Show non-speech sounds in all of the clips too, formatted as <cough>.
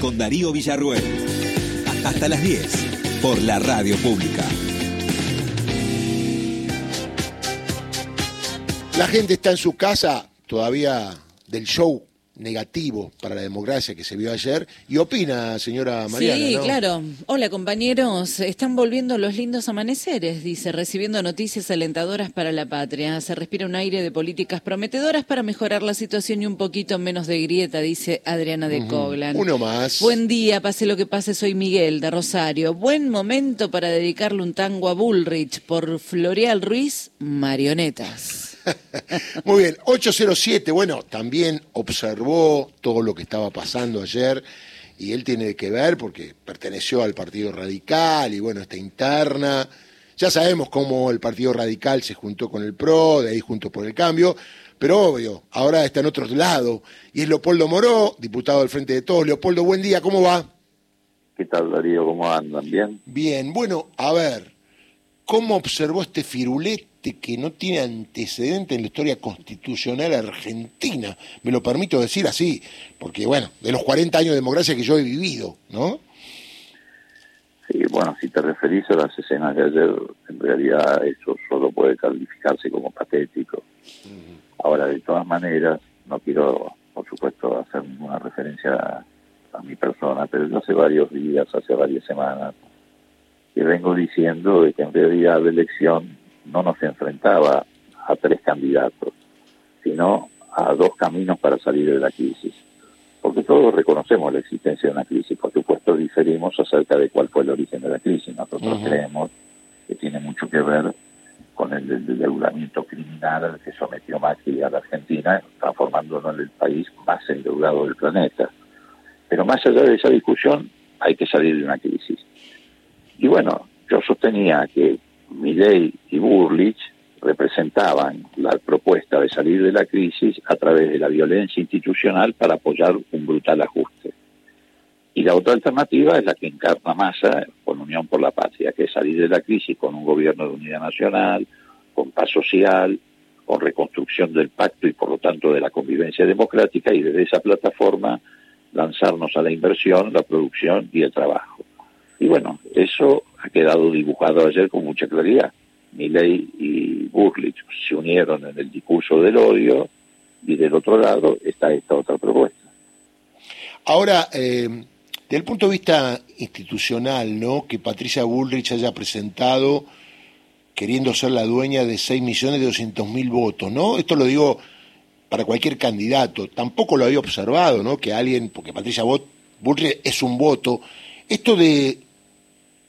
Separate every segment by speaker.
Speaker 1: Con Darío Villarruel. Hasta las 10 por la radio pública.
Speaker 2: La gente está en su casa todavía del show negativo para la democracia que se vio ayer y opina, señora Mariana.
Speaker 3: Sí,
Speaker 2: ¿no?
Speaker 3: claro. Hola, compañeros. Están volviendo los lindos amaneceres, dice, recibiendo noticias alentadoras para la patria. Se respira un aire de políticas prometedoras para mejorar la situación y un poquito menos de grieta, dice Adriana de Coglan.
Speaker 2: Uno más.
Speaker 3: Buen día, pase lo que pase, soy Miguel de Rosario. Buen momento para dedicarle un tango a Bullrich por Floreal Ruiz, Marionetas. <laughs>
Speaker 2: Muy bien, 807, bueno, también observó todo lo que estaba pasando ayer y él tiene que ver porque perteneció al Partido Radical y bueno, esta interna. Ya sabemos cómo el Partido Radical se juntó con el PRO, de ahí junto por el cambio, pero obvio, ahora está en otro lado y es Leopoldo Moró, diputado del Frente de Todos. Leopoldo, buen día, ¿cómo va?
Speaker 4: ¿Qué tal, Darío? ¿Cómo andan? ¿Bien?
Speaker 2: Bien, bueno, a ver, ¿cómo observó este firulete que no tiene antecedente en la historia constitucional argentina? Me lo permito decir así, porque bueno, de los 40 años de democracia que yo he vivido, ¿no?
Speaker 4: Sí, bueno, si te referís a las escenas de ayer, en realidad eso solo puede calificarse como patético. Ahora, de todas maneras, no quiero, por supuesto, hacer ninguna referencia a, a mi persona, pero yo hace varios días, hace varias semanas, que vengo diciendo de que en realidad la elección no nos enfrentaba a tres candidatos, sino a dos caminos para salir de la crisis. Porque todos reconocemos la existencia de una crisis, por supuesto diferimos acerca de cuál fue el origen de la crisis. Nosotros creemos que tiene mucho que ver con el endeudamiento criminal al que sometió Macri a la Argentina, transformándonos en el país más endeudado del planeta. Pero más allá de esa discusión, hay que salir de una crisis. Y bueno, yo sostenía que Milley y Burlich representaban la propuesta de salir de la crisis a través de la violencia institucional para apoyar un brutal ajuste. Y la otra alternativa es la que encarna Massa con Unión por la Patria, que es salir de la crisis con un gobierno de unidad nacional, con paz social, con reconstrucción del pacto y por lo tanto de la convivencia democrática y desde esa plataforma lanzarnos a la inversión, la producción y el trabajo. Y bueno, eso ha quedado dibujado ayer con mucha claridad. Milley y Burlich se unieron en el discurso del odio y del otro lado está esta otra propuesta.
Speaker 2: Ahora, eh, desde el punto de vista institucional, ¿no? Que Patricia Bullrich haya presentado queriendo ser la dueña de 6 millones de 200 mil votos, ¿no? Esto lo digo para cualquier candidato. Tampoco lo había observado, ¿no? Que alguien, porque Patricia Bullrich es un voto, esto de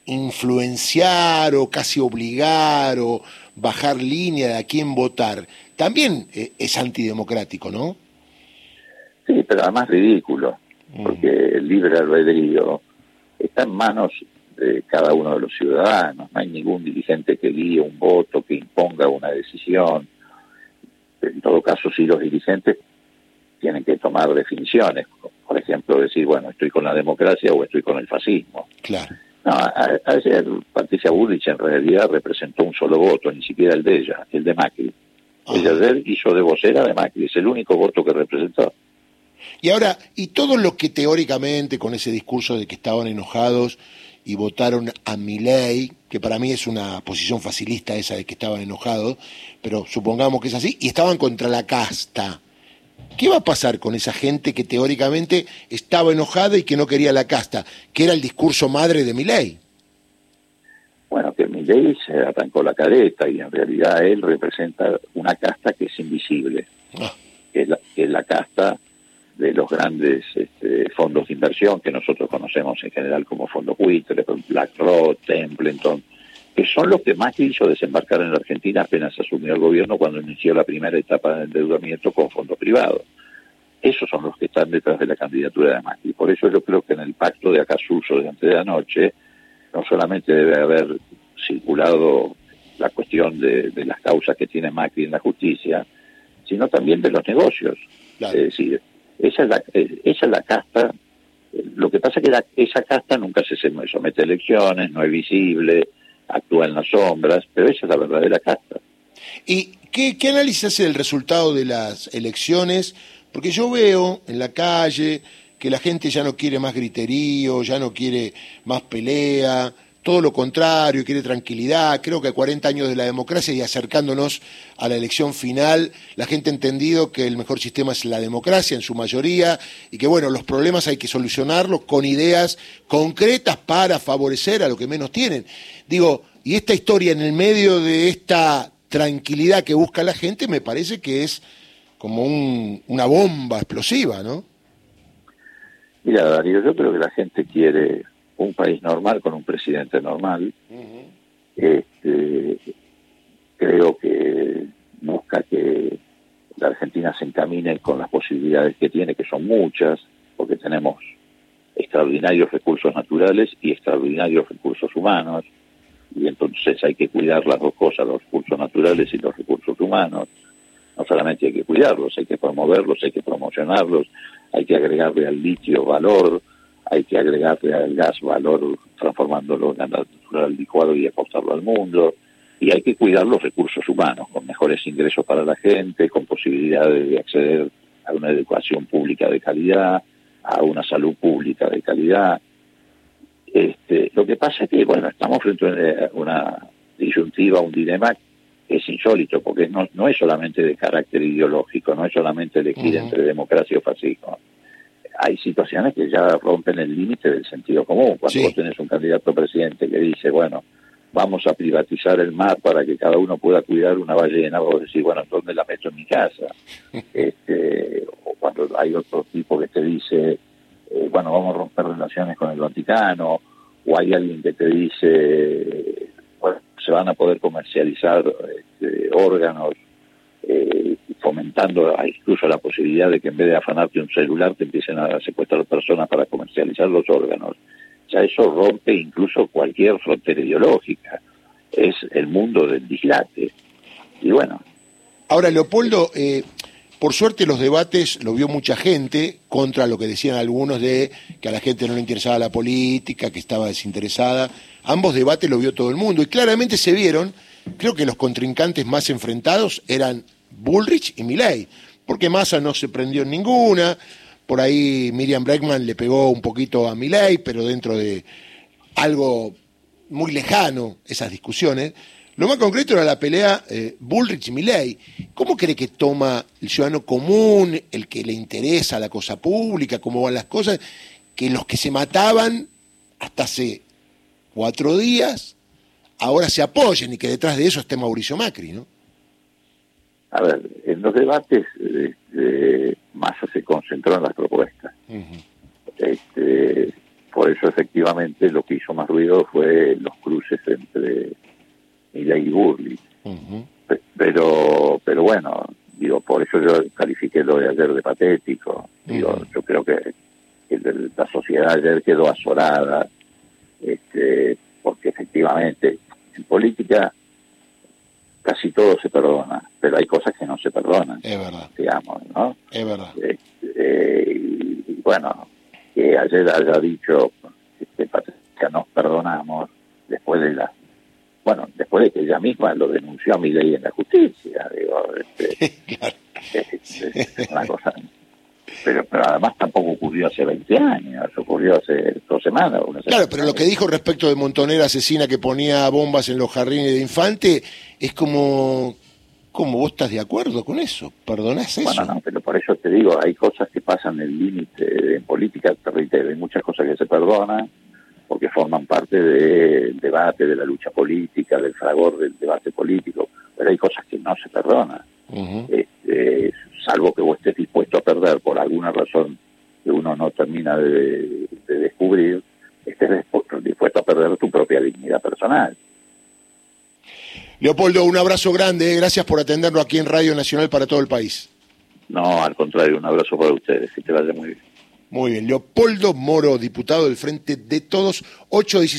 Speaker 2: influenciar o casi obligar o bajar línea de a quién votar, también eh, es antidemocrático, ¿no?
Speaker 4: Sí, pero además ridículo, porque el libre albedrío está en manos de cada uno de los ciudadanos. No hay ningún dirigente que guíe un voto, que imponga una decisión. En todo caso, sí los dirigentes tienen que tomar definiciones. Por ejemplo, decir, bueno, estoy con la democracia o estoy con el fascismo.
Speaker 2: Claro.
Speaker 4: No, a- ayer Patricia Bullrich en realidad representó un solo voto, ni siquiera el de ella, el de Macri. Ella ayer hizo de vocera de Macri, es el único voto que representó.
Speaker 2: Y ahora, y todos los que teóricamente con ese discurso de que estaban enojados y votaron a Milei, que para mí es una posición facilista esa de que estaban enojados, pero supongamos que es así, y estaban contra la casta. ¿Qué va a pasar con esa gente que teóricamente estaba enojada y que no quería la casta, que era el discurso madre de Milei?
Speaker 4: Bueno, que Milei se arrancó la careta y en realidad él representa una casta que es invisible,
Speaker 2: Ah,
Speaker 4: que es la, que es la casta de los grandes este, fondos de inversión que nosotros conocemos en general como fondos buitre, BlackRock, Templeton, que son los que más hizo desembarcar en la Argentina apenas asumió el gobierno cuando inició la primera etapa de endeudamiento con fondos privados. Esos son los que están detrás de la candidatura de Macri. Por eso yo creo que en el pacto de Acasuso de antes de anoche no solamente debe haber circulado la cuestión de, de las causas que tiene Macri en la justicia, sino también de los negocios.
Speaker 2: claro.
Speaker 4: Es decir, esa es la, eh, esa es la casta. eh, Lo que pasa es que la- esa casta nunca se somete a elecciones, no es visible, actúa en las sombras, pero esa es la verdadera casta.
Speaker 2: ¿Y qué, qué análisis hace del resultado de las elecciones Porque yo veo en la calle que la gente ya no quiere más griterío, ya no quiere más pelea, todo lo contrario, quiere tranquilidad. Creo que a 40 años de la democracia y acercándonos a la elección final, la gente ha entendido que el mejor sistema es la democracia en su mayoría y que, bueno, los problemas hay que solucionarlos con ideas concretas para favorecer a lo que menos tienen. Digo, y esta historia en el medio de esta tranquilidad que busca la gente me parece que es como una bomba explosiva, ¿no?
Speaker 4: Mira, Darío, yo creo que la gente quiere un país normal con un presidente normal. este, creo que busca que la Argentina se encamine con las posibilidades que tiene, que son muchas, porque tenemos extraordinarios recursos naturales y extraordinarios recursos humanos, y entonces hay que cuidar las dos cosas, los recursos naturales y los recursos humanos. No solamente hay que cuidarlos, hay que promoverlos, hay que promocionarlos, hay que agregarle al litio valor, hay que agregarle al gas valor transformándolo en gas natural licuado y aportarlo al mundo, y hay que cuidar los recursos humanos, con mejores ingresos para la gente, con posibilidades de acceder a una educación pública de calidad, a una salud pública de calidad. Este, lo que pasa es que, bueno, estamos frente a una disyuntiva, un dilema que es insólito, porque no, no es solamente de carácter ideológico, no es solamente elegir entre democracia o fascismo hay situaciones que ya rompen el límite del sentido común. Cuando vos tenés un candidato presidente que dice, bueno, vamos a privatizar el mar para que cada uno pueda cuidar una ballena, vos decís, bueno, ¿dónde la meto en mi casa? <laughs> este, o cuando hay otro tipo que te dice, eh, bueno, vamos a romper relaciones con el Vaticano, o hay alguien que te dice, bueno, se van a poder comercializar este, órganos fomentando incluso la posibilidad de que en vez de afanarte un celular te empiecen a secuestrar personas para comercializar los órganos. Ya eso rompe incluso cualquier frontera ideológica. Es el mundo del dislate. Y bueno.
Speaker 2: Ahora, Leopoldo, eh, por suerte los debates lo vio mucha gente contra lo que decían algunos de que a la gente no le interesaba la política, que estaba desinteresada. Ambos debates lo vio todo el mundo y claramente se vieron, creo que los contrincantes más enfrentados eran Bullrich y Milley, porque Massa no se prendió en ninguna, por ahí Miriam Bregman le pegó un poquito a Milley, pero dentro de algo muy lejano, esas discusiones. Lo más concreto era la pelea eh, Bullrich y Milley. ¿Cómo cree que toma el ciudadano común, el que le interesa la cosa pública, cómo van las cosas, que los que se mataban hasta hace cuatro días ahora se apoyen y que detrás de eso esté Mauricio Macri, ¿no?
Speaker 4: A ver, en los debates este, Massa se concentró en las propuestas. este, por eso efectivamente lo que hizo más ruido fue los cruces entre Milei y Burley. Pero, pero bueno, digo, por eso yo califiqué lo de ayer de patético. Digo, yo creo que, la sociedad ayer quedó azorada, este, porque efectivamente en política casi todo se perdona, pero hay cosas que no se perdonan.
Speaker 2: Es verdad.
Speaker 4: Digamos, ¿no?
Speaker 2: Es verdad.
Speaker 4: Este, y, bueno, que ayer haya dicho que Patricia nos perdonamos después de la. Bueno, después de que ella misma lo denunció a mi ley en la justicia, digo, este, <laughs> es, una cosa pero, pero además tampoco ocurrió hace 20 años, ocurrió hace dos semanas.
Speaker 2: claro, pero lo que dijo respecto de Montonera asesina que ponía bombas en los jardines de infante es como, ¿cómo vos estás de acuerdo con eso? ¿Perdonás eso?
Speaker 4: Bueno, no, pero por eso te digo, hay cosas que pasan el límite en política, te hay muchas cosas que se perdonan porque forman parte del debate, de la lucha política, del fragor del debate político, pero hay cosas que no se perdonan. este, salvo que vos estés dispuesto a perder por alguna razón que uno no termina de, descubrir, estés dispuesto a perder tu propia dignidad personal.
Speaker 2: Leopoldo, un abrazo grande, ¿eh? gracias por atenderlo aquí en Radio Nacional para todo el país.
Speaker 4: No, al contrario, un abrazo para ustedes, que te vaya muy bien.
Speaker 2: Muy bien, Leopoldo Moro, diputado del Frente de Todos, 816.